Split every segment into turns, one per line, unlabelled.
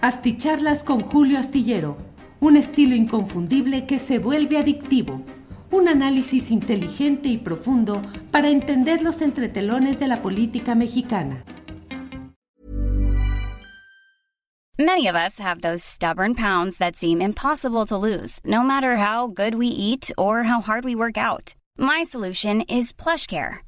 Asticharlas con Julio Astillero, un estilo inconfundible que se vuelve adictivo. Un análisis inteligente y profundo para entender los entretelones de la política mexicana.
Many of us have those stubborn pounds that seem impossible to lose, no matter how good we eat or how hard we work out. My solution is PlushCare.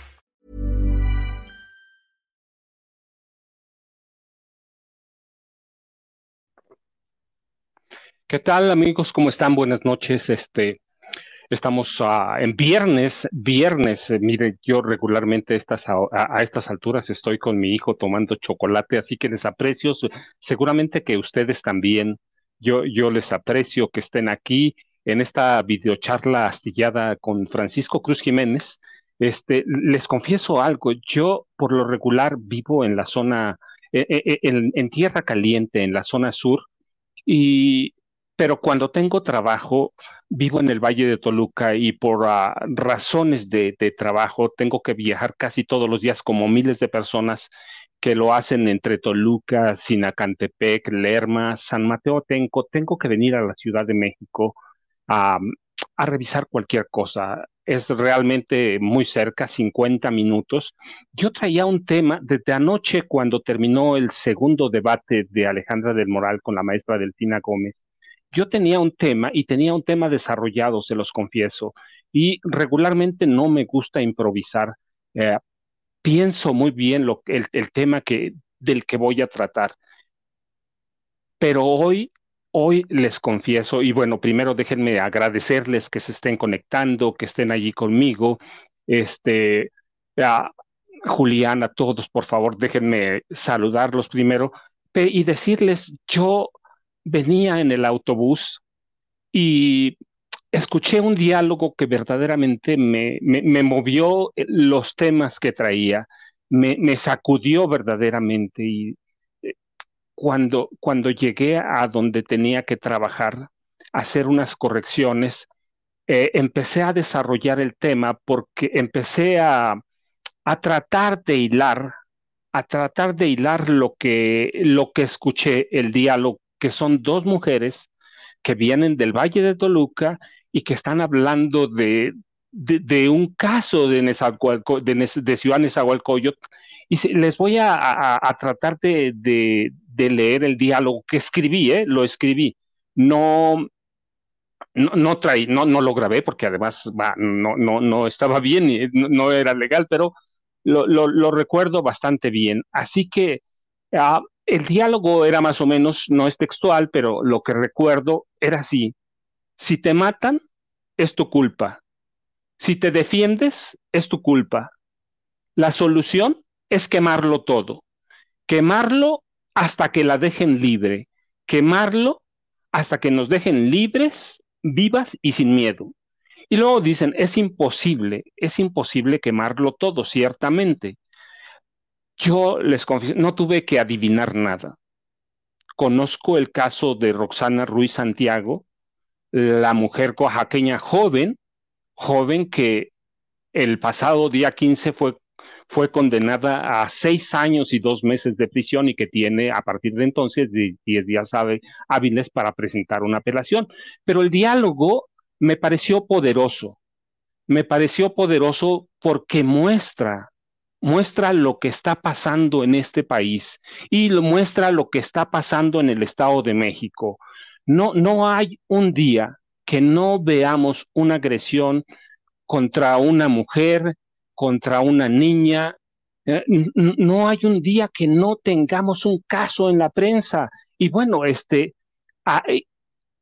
¿Qué tal, amigos? ¿Cómo están? Buenas noches. Este, estamos ah, en viernes, viernes. eh, mire, yo regularmente estas, a, a- estas alturas estoy con mi hijo tomando chocolate, así que les aprecio. Seguramente que ustedes también. Yo, yo les aprecio que estén aquí en esta videocharla astillada con Francisco Cruz Jiménez. Este, les confieso algo. Yo, por lo regular, vivo en la zona, eh, eh, en tierra caliente, en la zona sur. Y, pero cuando tengo trabajo, vivo en el Valle de Toluca y por ah, razones de, trabajo tengo que viajar casi todos los días, como miles de personas que lo hacen entre Toluca, Sinacantepec, Lerma, San Mateo Tenco. Tengo que venir a la Ciudad de México a, a revisar cualquier cosa. Es realmente muy cerca, 50 minutos. Yo traía un tema desde anoche cuando terminó el segundo debate de Alejandra del Moral con la maestra Delfina Gómez. Yo tenía un tema y tenía un tema desarrollado, se los confieso, y regularmente no me gusta improvisar. Eh, pienso muy bien el, tema que, del que voy a tratar, pero hoy, hoy les confieso, y bueno, primero déjenme agradecerles que se estén conectando, que estén allí conmigo, este, a Julián, a todos, por favor, déjenme saludarlos primero y decirles, yo venía en el autobús y escuché un diálogo que verdaderamente me, me, me movió eh, los temas que traía, me, me sacudió verdaderamente y eh, cuando, cuando llegué a donde tenía que trabajar, hacer unas correcciones, eh, empecé a desarrollar el tema porque empecé a, a tratar de hilar, a tratar de hilar lo que, lo que escuché, el diálogo, que son dos mujeres que vienen del Valle de Toluca y que están hablando de, de, un caso de, de, de Ciudad Nezahualcóyotl. Y les voy a, tratar de, de- leer el diálogo que escribí, ¿eh? Lo escribí. No, no, no, traí, no, no lo grabé porque además no, no, no estaba bien, y no, era legal, pero lo, lo, recuerdo bastante bien. Así que ah, el diálogo era más o menos, no es textual, pero lo que recuerdo era así. Si te matan, es tu culpa. Si te defiendes, es tu culpa. La solución es quemarlo todo. Quemarlo hasta que la dejen libre. Quemarlo hasta que nos dejen libres, vivas y sin miedo. Y luego dicen, es imposible, es imposible quemarlo todo, ciertamente. Yo les confieso, no tuve que adivinar nada. Conozco el caso de Roxana Ruiz Santiago, la mujer oaxaqueña joven, joven que el pasado día 15 fue, fue condenada a seis años y dos meses de prisión y que tiene a partir de entonces 10 días hábiles para presentar una apelación. Pero el diálogo me pareció poderoso, me pareció poderoso porque muestra, muestra lo que está pasando en este país y lo muestra lo que está pasando en el Estado de México. No, no hay un día que no veamos una agresión contra una mujer, contra una niña. Eh, no hay un día que no tengamos un caso en la prensa. Y bueno, este, eh,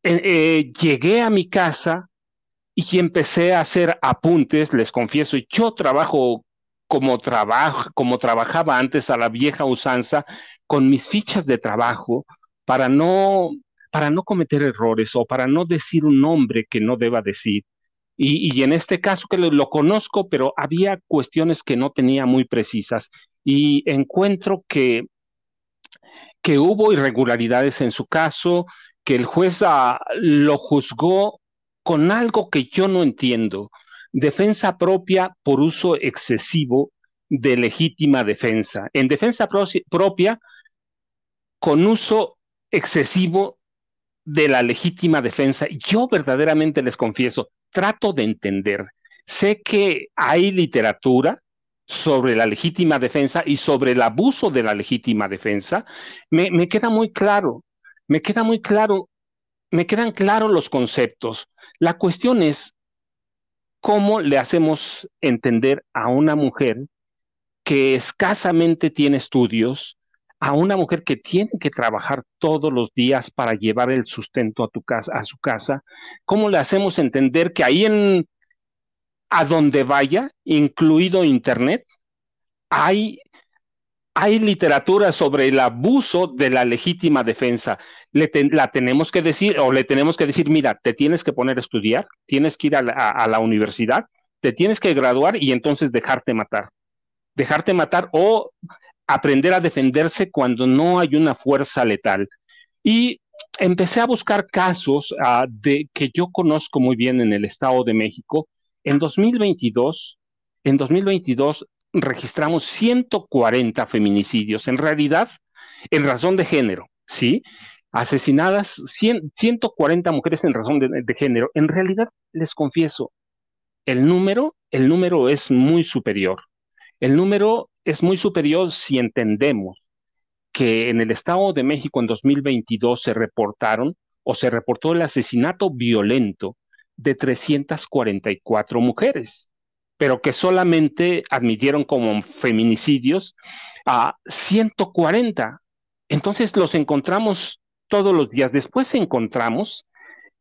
eh, llegué a mi casa y empecé a hacer apuntes, les confieso, yo trabajo como, trabajo, como trabajaba antes a la vieja usanza, con mis fichas de trabajo, para no, para no cometer errores o para no decir un nombre que no deba decir. Y, en este caso que lo, conozco, pero había cuestiones que no tenía muy precisas y encuentro que, que hubo irregularidades en su caso, que el juez ah, lo juzgó con algo que yo no entiendo. Defensa propia por uso excesivo de legítima defensa. En defensa propia, con uso excesivo de la legítima defensa. Yo verdaderamente les confieso, trato de entender. Sé que hay literatura sobre la legítima defensa y sobre el abuso de la legítima defensa. Me, me queda muy claro, me queda muy claro, me quedan claros los conceptos. La cuestión es cómo le hacemos entender a una mujer que escasamente tiene estudios, a una mujer que tiene que trabajar todos los días para llevar el sustento a su casa, ¿cómo le hacemos entender que ahí en a donde vaya, incluido internet, hay hay literatura sobre el abuso de la legítima defensa. Le la tenemos que decir, o le tenemos que decir, mira, te tienes que poner a estudiar, tienes que ir a la universidad, te tienes que graduar y entonces dejarte matar. Dejarte matar o aprender a defenderse cuando no hay una fuerza letal. Y empecé a buscar casos ah, de que yo conozco muy bien en el Estado de México. En 2022, en 2022 registramos 140 feminicidios, en realidad, en razón de género, ¿sí? Asesinadas 140 mujeres en razón de, de género. En realidad, les confieso, el número, el número es muy superior. El número es muy superior si entendemos que en el Estado de México en 2022 se reportaron o se reportó el asesinato violento de 344 mujeres, pero que solamente admitieron como feminicidios a 140. Entonces los encontramos todos los días. Después encontramos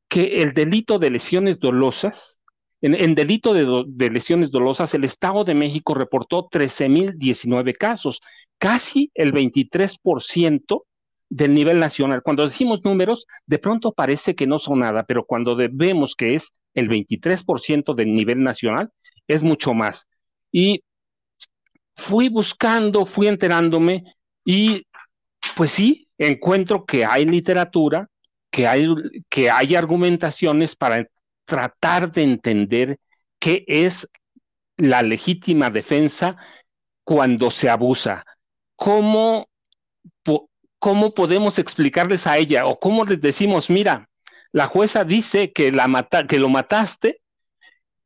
que el delito de lesiones dolosas en, delito de, lesiones dolosas, el Estado de México reportó 13.019 casos, casi el 23% del nivel nacional. Cuando decimos números, de pronto parece que no son nada, pero cuando vemos que es el 23% del nivel nacional, es mucho más. Y fui buscando, fui enterándome y pues sí, encuentro que hay literatura, que hay, que hay argumentaciones para tratar de entender qué es la legítima defensa cuando se abusa. ¿Cómo, cómo podemos explicarles a ella o cómo les decimos, mira, la jueza dice que, la mata, que lo mataste,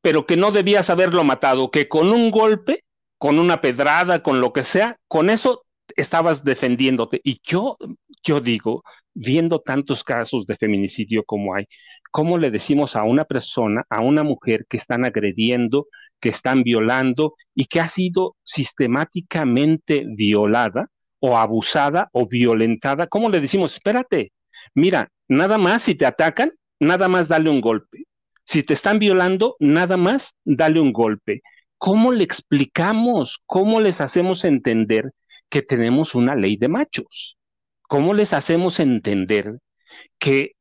pero que no debías haberlo matado, que con un golpe, con una pedrada, con lo que sea, con eso estabas defendiéndote. Y yo, yo digo, viendo tantos casos de feminicidio como hay, ¿cómo le decimos a una persona, a una mujer que están agrediendo, que están violando y que ha sido sistemáticamente violada o abusada o violentada? ¿Cómo le decimos, espérate, mira, nada más si te atacan, nada más dale un golpe. Si te están violando, nada más dale un golpe. ¿Cómo le explicamos? ¿Cómo les hacemos entender que tenemos una ley de machos? ¿Cómo les hacemos entender que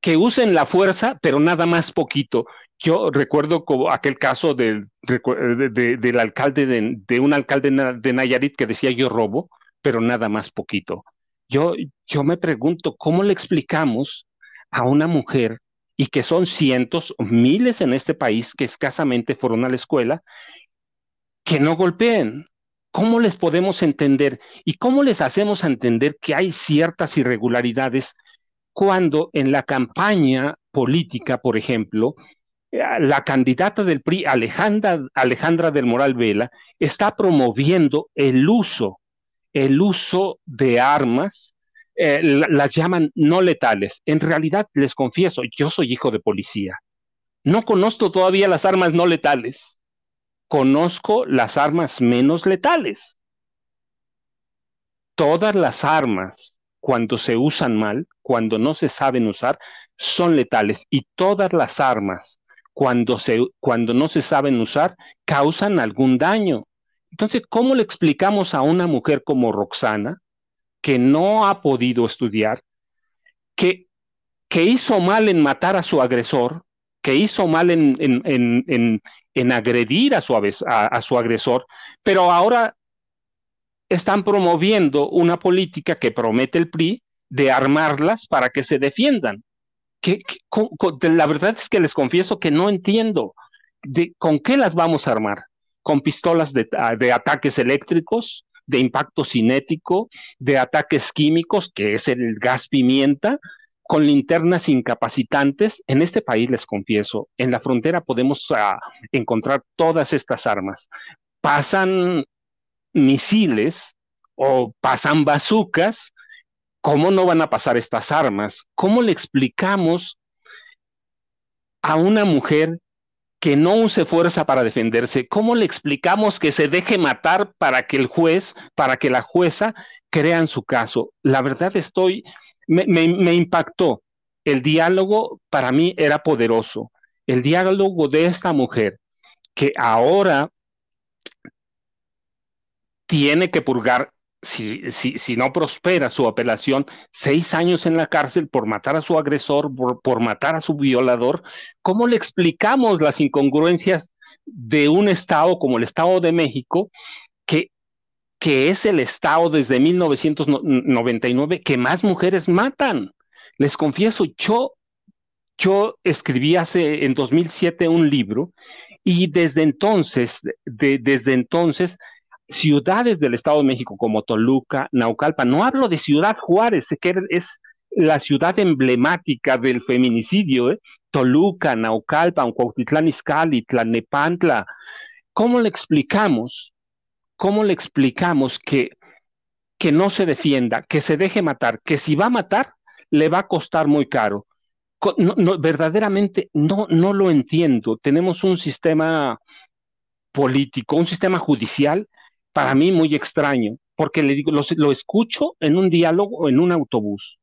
que usen la fuerza, pero nada más poquito. Yo recuerdo como aquel caso del, del alcalde de, un alcalde de Nayarit que decía yo robo, pero nada más poquito. Yo, yo me pregunto, ¿cómo le explicamos a una mujer y que son cientos, miles en este país que escasamente fueron a la escuela, que no golpeen? ¿Cómo les podemos entender y cómo les hacemos entender que hay ciertas irregularidades cuando en la campaña política, por ejemplo, eh, la candidata del PRI, Alejandra, Alejandra del Moral Vela, está promoviendo el uso, el uso de armas, eh, las llaman no letales. En realidad, les confieso, yo soy hijo de policía. No conozco todavía las armas no letales. conozco las armas menos letales. Todas las armas, cuando se usan mal, cuando no se saben usar, son letales. Y todas las armas, cuando, se, cuando no se saben usar, causan algún daño. Entonces, ¿cómo le explicamos a una mujer como Roxana, que no ha podido estudiar, que, que hizo mal en matar a su agresor, que hizo mal en, en, agredir a su, a su agresor, pero ahora están promoviendo una política que promete el PRI de armarlas para que se defiendan. Que, la verdad es que les confieso que no entiendo con qué las vamos a armar. ¿Con pistolas de, de ataques eléctricos, de impacto cinético, de ataques químicos, que es el gas pimienta, con linternas incapacitantes. En este país, les confieso, en la frontera podemos ah, encontrar todas estas armas. Pasan misiles o pasan bazucas, ¿cómo no van a pasar estas armas? ¿Cómo le explicamos a una mujer que no use fuerza para defenderse? ¿Cómo le explicamos que se deje matar para que el juez, para que la jueza crean su caso? La verdad estoy me, impactó. El diálogo para mí era poderoso. El diálogo de esta mujer que ahora tiene que purgar, si, si, no prospera su apelación, seis años en la cárcel por matar a su agresor, por, por, matar a su violador, ¿cómo le explicamos las incongruencias de un Estado como el Estado de México, que que es el estado desde 1999 que más mujeres matan. Les confieso, yo, yo escribí hace en 2007 un libro y desde entonces, desde entonces, ciudades del Estado de México como Toluca, Naucalpan, no hablo de Ciudad Juárez, que es la ciudad emblemática del feminicidio, ¿eh? Toluca, Naucalpan, Cuautitlán Izcalli, Tlalnepantla. ¿Cómo le explicamos ¿cómo le explicamos que, que no se defienda, que se deje matar, que si va a matar, le va a costar muy caro? verdaderamente no, no lo entiendo. Tenemos un sistema político, un sistema judicial, para mí muy extraño, porque le digo, lo, escucho en un diálogo en un autobús.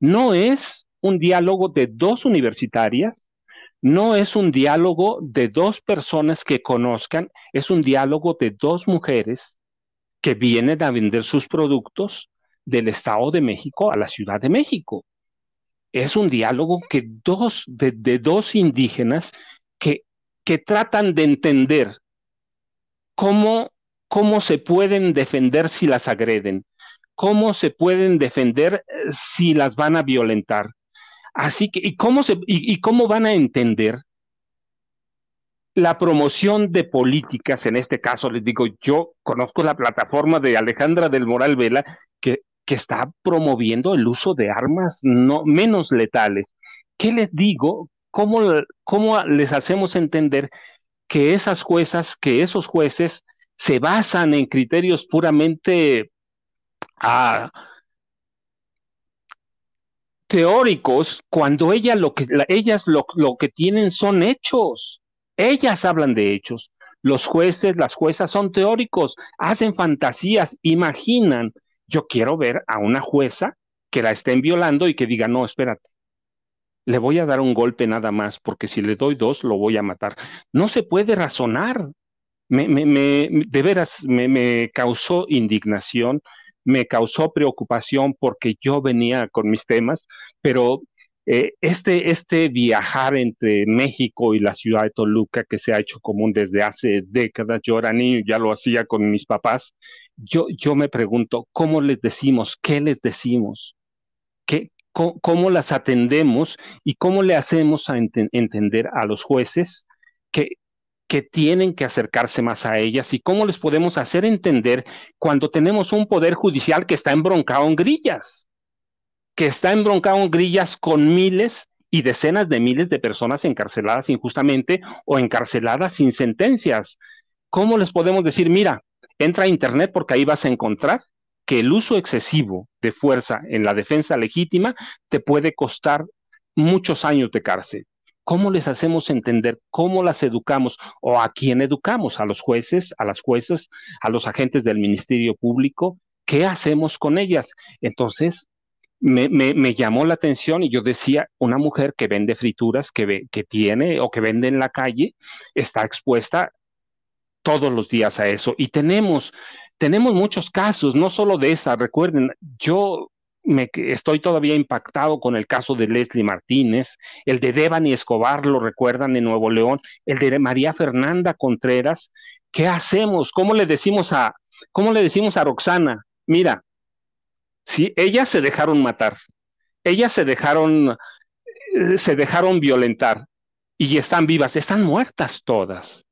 No es un diálogo de dos universitarias no es un diálogo de dos personas que conozcan, es un diálogo de dos mujeres que vienen a vender sus productos del Estado de México a la Ciudad de México. Es un diálogo que dos, de, dos indígenas que, que tratan de entender cómo, cómo se pueden defender si las agreden, cómo se pueden defender eh, si las van a violentar, Así que, ¿y cómo, y, cómo van a entender la promoción de políticas, en este caso les digo, yo conozco la plataforma de Alejandra del Moral Vela que, que está promoviendo el uso de armas no, menos letales. ¿Qué les digo? ¿Cómo, ¿Cómo les hacemos entender que esas juezas, que esos jueces se basan en criterios puramente a, teóricos cuando lo que, ellas lo, lo que tienen son hechos. Ellas hablan de hechos. Los jueces, las juezas son teóricos, hacen fantasías, imaginan. Yo quiero ver a una jueza que la estén violando y que diga, no, espérate, le voy a dar un golpe nada más, porque si le doy dos, lo voy a matar. No se puede razonar. Me, de veras, me, me causó indignación, me causó preocupación porque yo venía con mis temas, pero eh, este, este viajar entre México y la ciudad de Toluca, que se ha hecho común desde hace décadas, yo era niño, ya lo hacía con mis papás, yo, yo me pregunto, ¿cómo les decimos? ¿Qué les decimos? ¿Qué, cómo, las atendemos y cómo le hacemos a entender a los jueces que que tienen que acercarse más a ellas y cómo les podemos hacer entender cuando tenemos un poder judicial que está embroncado en grillas, que está embroncado en grillas con miles y decenas de miles de personas encarceladas injustamente o encarceladas sin sentencias. ¿Cómo les podemos decir, mira, entra a Internet porque ahí vas a encontrar que el uso excesivo de fuerza en la defensa legítima te puede costar muchos años de cárcel? ¿Cómo les hacemos entender? ¿Cómo las educamos? ¿O a quién educamos? ¿A los jueces, a las jueces, a los agentes del Ministerio Público? ¿Qué hacemos con ellas? Entonces, me, me, llamó la atención y yo decía, una mujer que vende frituras, que, ve, que tiene o que vende en la calle, está expuesta todos los días a eso. Y tenemos, tenemos muchos casos, no solo de esa. Recuerden, yo me estoy todavía impactado con el caso de Leslie Martínez, el de Devani Escobar, lo recuerdan en Nuevo León, el de María Fernanda Contreras. ¿Qué hacemos? ¿Cómo le decimos a, cómo le decimos a Roxana? Mira, si ellas se dejaron matar, ellas se dejaron, eh, se dejaron violentar y están vivas, están muertas todas.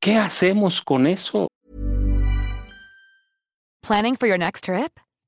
¿Qué hacemos con eso?
Planning for your next trip?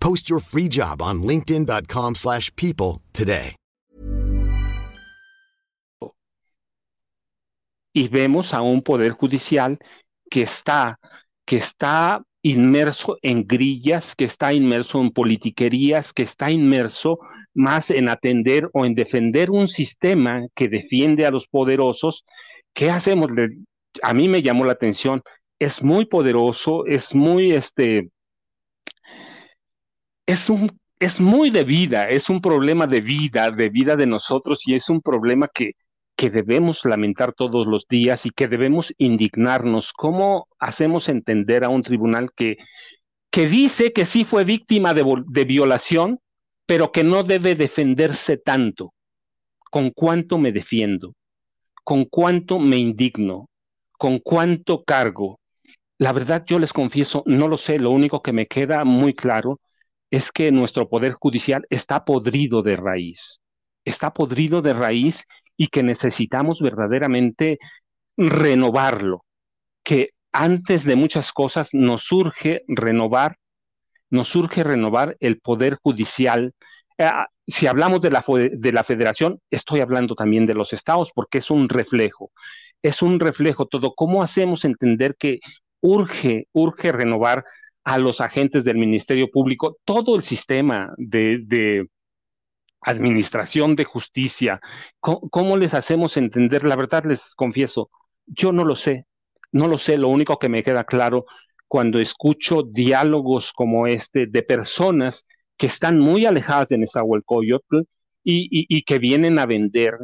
Post your free job on linkedin.com/people today.
Y vemos a un poder judicial que está que está inmerso en grillas, que está inmerso en politiquerías, que está inmerso más en atender o en defender un sistema que defiende a los poderosos, ¿qué hacemos? A mí me llamó la atención, es muy poderoso, es muy, este, es un, es muy de vida, es un problema de vida, de vida de nosotros y es un problema que, que debemos lamentar todos los días y que debemos indignarnos. ¿Cómo hacemos entender a un tribunal que, que dice que sí fue víctima de, de violación, pero que no debe defenderse tanto. ¿Con cuánto me defiendo? ¿Con cuánto me indigno? ¿Con cuánto cargo? La verdad, yo les confieso, no lo sé. Lo único que me queda muy claro es que nuestro poder judicial está podrido de raíz. Está podrido de raíz y que necesitamos verdaderamente renovarlo. Que antes de muchas cosas nos surge renovar nos surge renovar el poder judicial. Eh, si hablamos de la, de la federación, estoy hablando también de los estados, porque es un reflejo, es un reflejo todo. ¿Cómo hacemos entender que urge, urge renovar a los agentes del Ministerio Público, todo el sistema de, administración de justicia? ¿Cómo les hacemos entender? La verdad les confieso, yo no lo sé, no lo sé, lo único que me queda claro cuando escucho diálogos como este de personas que están muy alejadas de Nezahualcóyotl y, y, y que vienen a vender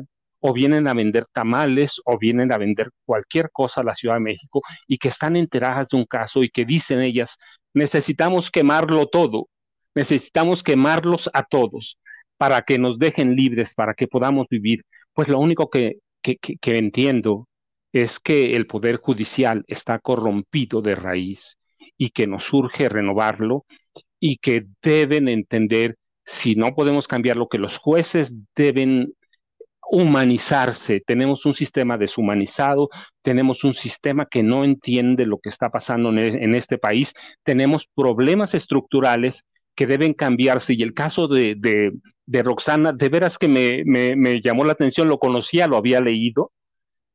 o vienen a vender tamales o vienen a vender cualquier cosa a la Ciudad de México y que están enteradas de un caso y que dicen ellas, necesitamos quemarlo todo, necesitamos quemarlos a todos para que nos dejen libres, para que podamos vivir. Pues lo único que, que, que entiendo es que el poder judicial está corrompido de raíz y que nos urge renovarlo y que deben entender, si no podemos cambiarlo, que los jueces deben humanizarse. Tenemos un sistema deshumanizado, tenemos un sistema que no entiende lo que está pasando en, este país, tenemos problemas estructurales que deben cambiarse. Y el caso de, de, Roxana, de veras que me, me, llamó la atención, lo conocía, lo había leído,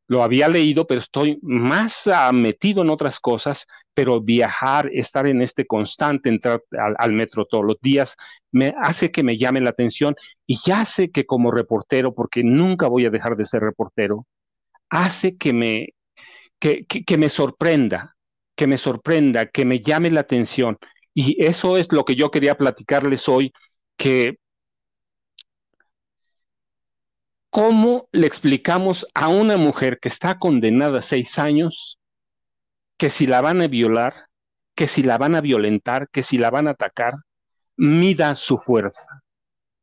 lo había leído, pero estoy más metido en otras cosas, pero viajar, estar en este constante, entrar al, metro todos los días, me hace que me llame la atención y ya sé que como reportero, porque nunca voy a dejar de ser reportero, hace que me, que me sorprenda, que me sorprenda, que me llame la atención. Y eso es lo que yo quería platicarles hoy, que ¿Cómo le explicamos a una mujer que está condenada a seis años que si la van a violar, que si la van a violentar, que si la van a atacar, mida su fuerza.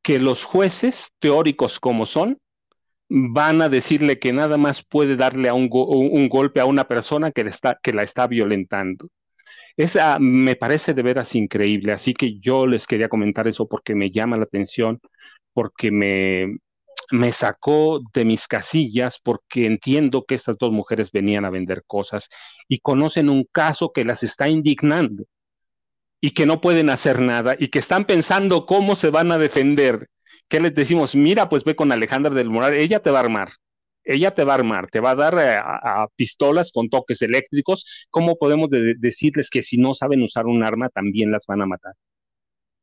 Que los jueces, teóricos como son, van a decirle que nada más puede darle a un, golpe a una persona que, está, que la está violentando. Esa me parece de veras increíble, así que yo les quería comentar eso porque me llama la atención, porque me, me sacó de mis casillas, porque entiendo que estas dos mujeres venían a vender cosas y conocen un caso que las está indignando y que no pueden hacer nada y que están pensando cómo se van a defender. ¿Qué les decimos? Mira, pues ve con Alejandra del Moral, ella te va a armar ella te va a armar, te va a dar eh, a, pistolas con toques eléctricos. ¿Cómo podemos decirles que si no saben usar un arma también las van a matar?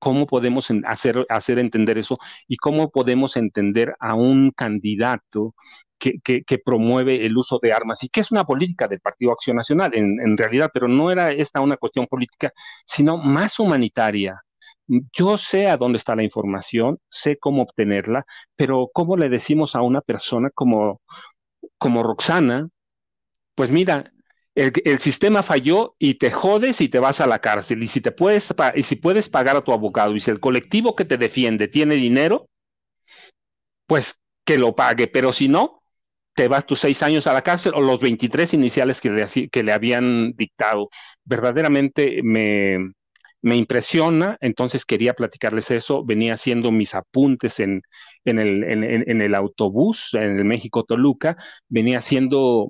¿Cómo podemos hacer, hacer entender eso? ¿Y cómo podemos entender a un candidato que, promueve el uso de armas y que es una política del Partido Acción Nacional en, en realidad, pero no era esta una cuestión política, sino más humanitaria, yo sé a dónde está la información, sé cómo obtenerla, pero ¿cómo le decimos a una persona como, como Roxana? Pues mira, el, sistema falló y te jodes y te vas a la cárcel. Y si, te puedes, y si puedes pagar a tu abogado y si el colectivo que te defiende tiene dinero, pues que lo pague. Pero si no, te vas tus seis años a la cárcel o los 23 iniciales que le, que le habían dictado. Verdaderamente me, me impresiona, entonces quería platicarles eso, venía haciendo mis apuntes en, en, el, en, el autobús, en el México Toluca, venía haciendo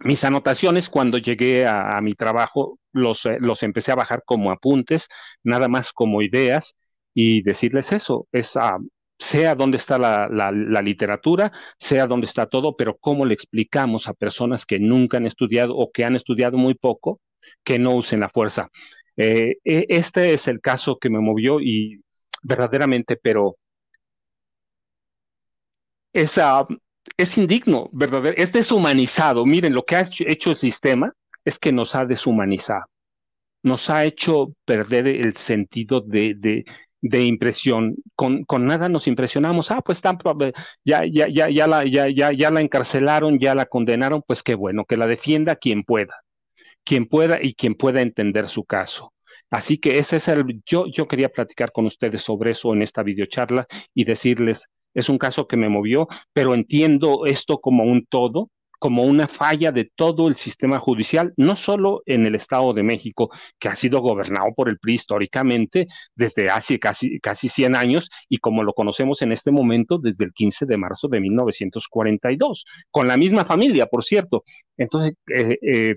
mis anotaciones cuando llegué a, mi trabajo, los, eh, los empecé a bajar como apuntes, nada más como ideas, y decirles eso, es sea dónde está la, la, literatura, sea dónde está todo, pero cómo le explicamos a personas que nunca han estudiado o que han estudiado muy poco que no usen la fuerza. Eh, e, este es el caso que me movió y verdaderamente, pero es, es indigno, verdadero, es deshumanizado. Miren, lo que ha hecho el sistema es que nos ha deshumanizado, nos ha hecho perder el sentido de, de, impresión. Con, con, nada nos impresionamos. Ah, pues ya, ya, ya, ya, la, ya, ya, ya la encarcelaron, ya la condenaron, pues qué bueno, que la defienda quien pueda quien pueda y quien pueda entender su caso. Así que ese es el, yo, yo quería platicar con ustedes sobre eso en esta videocharla y decirles, es un caso que me movió, pero entiendo esto como un todo, como una falla de todo el sistema judicial, no solo en el Estado de México, que ha sido gobernado por el PRI históricamente desde hace casi, casi 100 años y como lo conocemos en este momento desde el 15 de marzo de 1942, con la misma familia, por cierto. Entonces, eh, eh,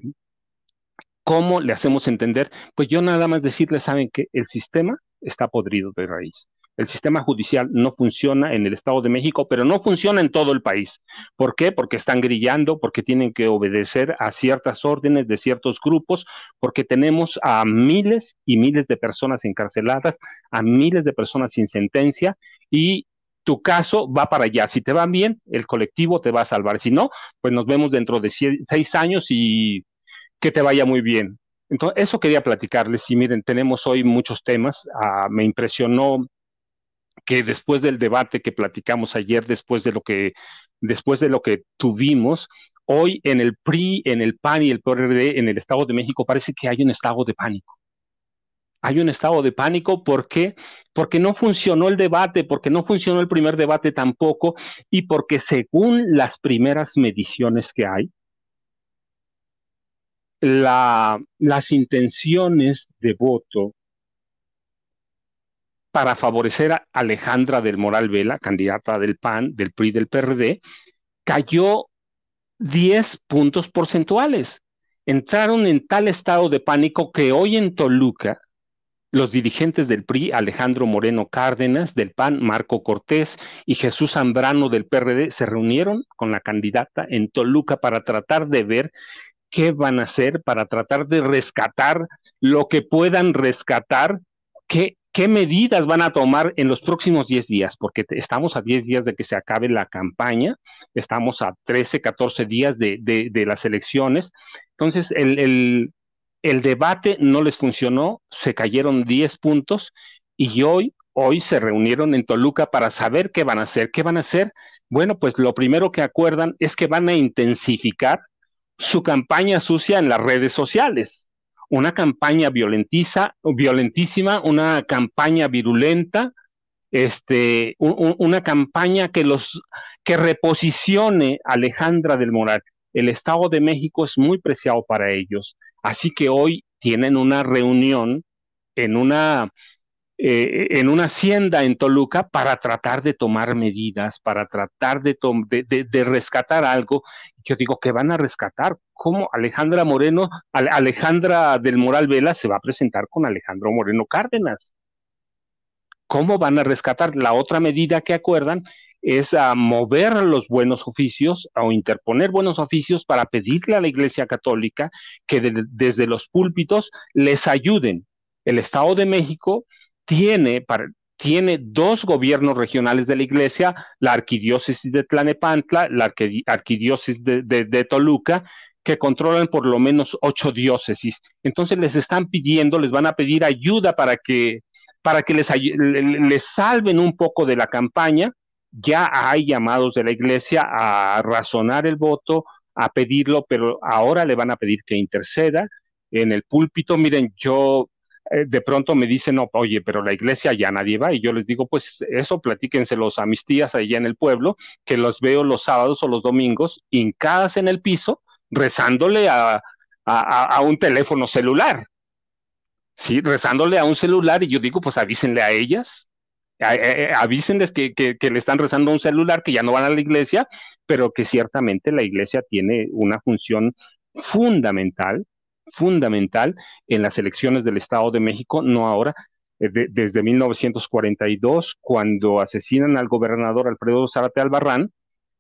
¿Cómo le hacemos entender? Pues yo nada más decirles, saben que el sistema está podrido de raíz. El sistema judicial no funciona en el Estado de México, pero no funciona en todo el país. ¿Por qué? Porque están grillando, porque tienen que obedecer a ciertas órdenes de ciertos grupos, porque tenemos a miles y miles de personas encarceladas, a miles de personas sin sentencia y tu caso va para allá. Si te va bien, el colectivo te va a salvar. Si no, pues nos vemos dentro de seis años y que te vaya muy bien. Entonces, eso quería platicarles. Y miren, tenemos hoy muchos temas. Ah, me impresionó que después del debate que platicamos ayer, después de lo que, después de lo que tuvimos, hoy en el PRI, en el PAN y el PRD, en el Estado de México, parece que hay un estado de pánico. Hay un estado de pánico, ¿por qué? Porque no funcionó el debate, porque no funcionó el primer debate tampoco, y porque según las primeras mediciones que hay, las intenciones de voto para favorecer a Alejandra del Moral Vela, candidata del PAN, del PRI, del PRD, cayó 10 puntos porcentuales. Entraron en tal estado de pánico que hoy en Toluca, los dirigentes del PRI, Alejandro Moreno Cárdenas, del PAN, Marco Cortés y Jesús Zambrano del PRD, se reunieron con la candidata en Toluca para tratar de ver qué van a hacer para tratar de rescatar lo que puedan rescatar, qué, qué medidas van a tomar en los próximos 10 días, porque estamos a 10 días de que se acabe la campaña, estamos a 13, 14 días de, las elecciones. Entonces, el, el, el debate no les funcionó, se cayeron 10 puntos y hoy hoy se reunieron en Toluca para saber qué van a hacer. ¿Qué van a hacer? Bueno, pues lo primero que acuerdan es que van a intensificar su campaña sucia en las redes sociales. Una campaña violentiza, violentísima, una campaña virulenta, este, una campaña que los que reposicione a Alejandra del Moral. El Estado de México es muy preciado para ellos. Así que hoy tienen una reunión en una eh, en una hacienda en Toluca para tratar de tomar medidas, para tratar de, de, rescatar algo. Yo digo que van a rescatar. ¿Cómo Alejandra Moreno, Alejandra del Moral Vela se va a presentar con Alejandro Moreno Cárdenas? ¿Cómo van a rescatar? La otra medida que acuerdan es a mover los buenos oficios o interponer buenos oficios para pedirle a la Iglesia Católica que desde los púlpitos les ayuden. El Estado de México tiene, tiene dos gobiernos regionales de la iglesia, la arquidiócesis de Tlanepantla, la arquidiócesis de, Toluca, que controlan por lo menos ocho diócesis. Entonces les están pidiendo, les van a pedir ayuda para que, para que les, les salven un poco de la campaña. Ya hay llamados de la iglesia a razonar el voto, a pedirlo, pero ahora le van a pedir que interceda en el púlpito. Miren, yo eh, de pronto me dicen, no, oye, pero la iglesia ya nadie va. Y yo les digo, pues eso platíquenselos a mis tías allá en el pueblo, que los veo los sábados o los domingos hincadas en el piso, rezándole a, un teléfono celular. Sí, rezándole a un celular y yo digo, pues avísenle a ellas, avísenles que, que, le están rezando a un celular, que ya no van a la iglesia, pero que ciertamente la iglesia tiene una función fundamental fundamental en las elecciones del Estado de México, no ahora, eh, desde 1942, cuando asesinan al gobernador Alfredo Zárate Albarrán,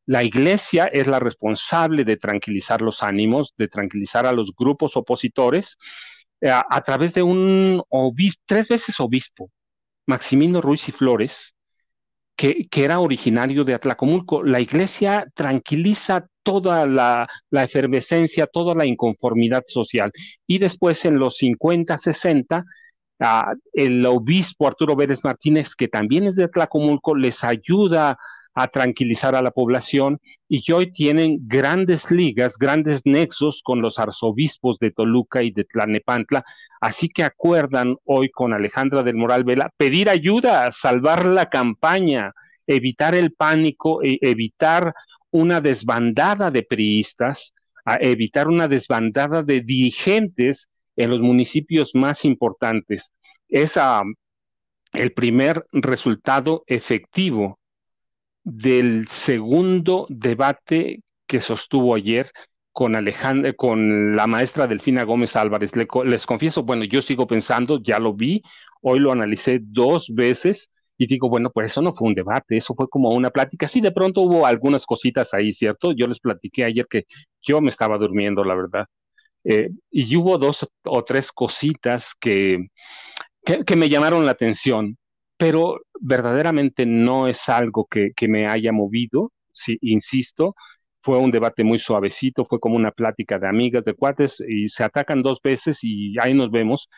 la iglesia es la responsable de tranquilizar los ánimos, de tranquilizar a los grupos opositores, eh, a, través de un obispo, tres veces obispo, Maximino Ruiz y Flores, que, era originario de Atlacomulco. La iglesia tranquiliza toda la, efervescencia, toda la inconformidad social. Y después en los 50, 60, ah, el obispo Arturo Vélez Martínez, que también es de Tlacomulco, les ayuda a tranquilizar a la población y hoy tienen grandes ligas, grandes nexos con los arzobispos de Toluca y de Tlanepantla, así que acuerdan hoy con Alejandra del Moral Vela pedir ayuda, salvar la campaña, evitar el pánico, e evitar una desbandada de priistas, a evitar una desbandada de dirigentes en los municipios más importantes. Es ah, el primer resultado efectivo del segundo debate que sostuvo ayer con con la maestra Delfina Gómez Álvarez. les confieso, bueno, yo sigo pensando, ya lo vi, hoy lo analicé dos veces y digo, bueno, pues eso no fue un debate, eso fue como una plática. Sí, de pronto hubo algunas cositas ahí, ¿cierto? Yo les platiqué ayer que yo me estaba durmiendo, la verdad. Eh, y hubo dos o tres cositas que, que, me llamaron la atención, pero verdaderamente no es algo que, me haya movido, sí, insisto, fue un debate muy suavecito, fue como una plática de amigas, de cuates, y se atacan dos veces y ahí nos vemos,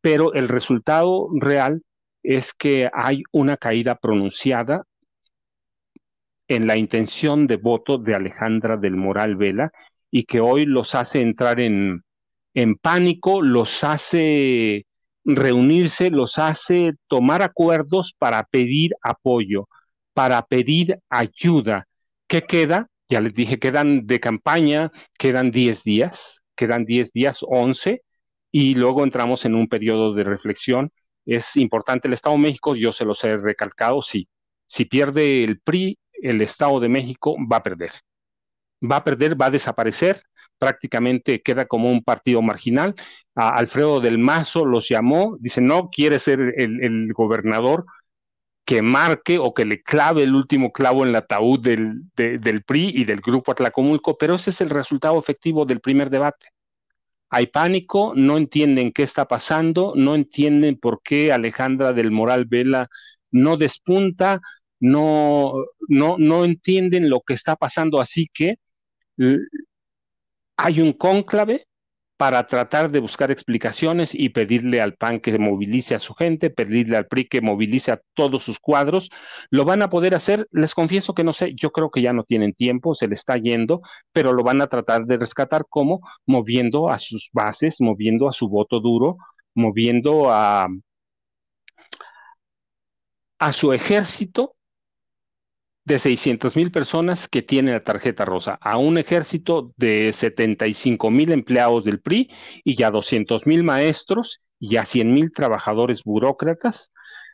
pero el resultado real es que hay una caída pronunciada en la intención de voto de Alejandra del Moral Vela y que hoy los hace entrar en, en pánico, los hace reunirse, los hace tomar acuerdos para pedir apoyo, para pedir ayuda. ¿Qué queda? Ya les dije, quedan de campaña, quedan 10 días, quedan 10 días, 11, y luego entramos en un periodo de reflexión es importante el Estado de México, yo se los he recalcado, sí. Si pierde el PRI, el Estado de México va a perder. Va a perder, va a desaparecer, prácticamente queda como un partido marginal. Alfredo del Mazo los llamó, dice, no quiere ser el, gobernador que marque o que le clave el último clavo en el ataúd del, PRI y del grupo Atlacomulco, pero ese es el resultado efectivo del primer debate hay pánico, no entienden qué está pasando, no entienden por qué Alejandra del Moral Vela no despunta, no, no, no entienden lo que está pasando, así que hay un cónclave para tratar de buscar explicaciones y pedirle al PAN que movilice a su gente, pedirle al PRI que movilice a todos sus cuadros. ¿Lo van a poder hacer? Les confieso que no sé, yo creo que ya no tienen tiempo, se le está yendo, pero lo van a tratar de rescatar como moviendo a sus bases, moviendo a su voto duro, moviendo a, a su ejército de 600 mil personas que tienen la tarjeta rosa, a un ejército de 75 mil empleados del PRI y ya 200 mil maestros y a 100 mil trabajadores burócratas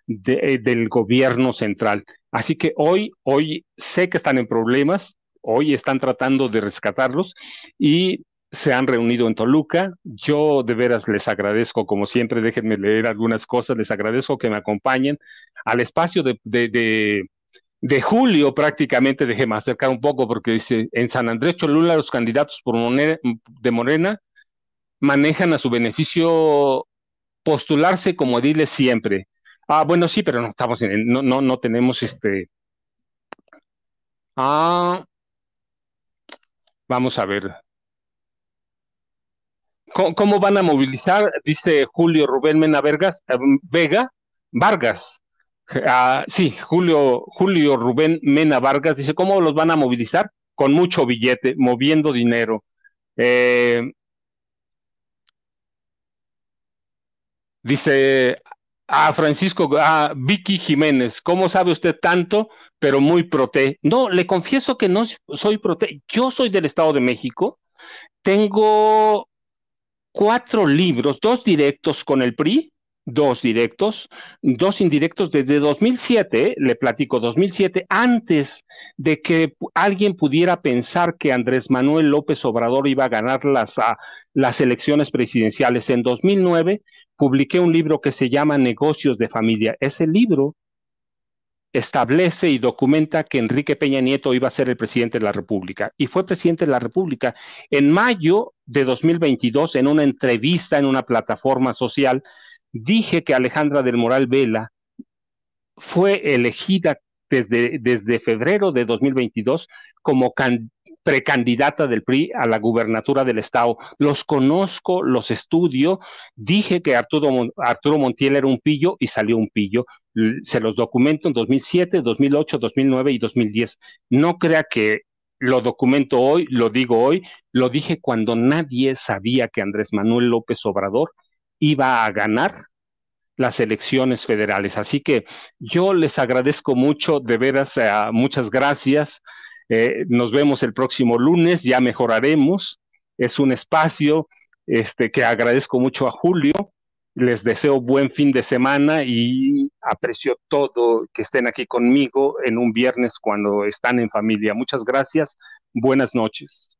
eh, del gobierno central. Así que hoy, hoy sé que están en problemas, hoy están tratando de rescatarlos y se han reunido en Toluca. Yo de veras les agradezco, como siempre, déjenme leer algunas cosas, les agradezco que me acompañen al espacio de, de, julio prácticamente, déjenme acercar un poco, porque dice, en San Andrés Cholula los candidatos por de Morena manejan a su beneficio postularse como diles siempre. Ah, bueno, sí, pero no estamos en, no, no, no tenemos este. Ah, vamos a ver. ¿Cómo, van a movilizar? Dice Julio Rubén Mena Vergas, eh, Vega, Vargas. Ah, sí, Julio, Julio Rubén Mena Vargas dice, ¿cómo los van a movilizar? Con mucho billete, moviendo dinero. Eh, dice a Francisco, a Vicky Jiménez, ¿cómo sabe usted tanto, pero muy prote? No, le confieso que no soy prote. Yo soy del Estado de México. Tengo cuatro libros, dos directos con el PRI, dos directos, dos indirectos desde 2007, le platico 2007, antes de que alguien pudiera pensar que Andrés Manuel López Obrador iba a ganar las, a, las elecciones presidenciales en 2009, publiqué un libro que se llama Negocios de Familia. Ese libro establece y documenta que Enrique Peña Nieto iba a ser el presidente de la República y fue presidente de la República. En mayo de 2022, en una entrevista en una plataforma social, dije que Alejandra del Moral Vela fue elegida desde, desde febrero de 2022 como precandidata del PRI a la gubernatura del estado. Los conozco, los estudio. Dije que Arturo, Arturo Montiel era un pillo y salió un pillo. Se los documento en 2007, 2008, 2009 y 2010. No crea que lo documento hoy, lo digo hoy, lo dije cuando nadie sabía que Andrés Manuel López Obrador iba a ganar las elecciones federales. Así que yo les agradezco mucho, de veras, eh, muchas gracias. Eh, nos vemos el próximo lunes, ya mejoraremos. Es un espacio este, que agradezco mucho a Julio. Les deseo buen fin de semana y aprecio todo que estén aquí conmigo en un viernes cuando están en familia. Muchas gracias. Buenas noches.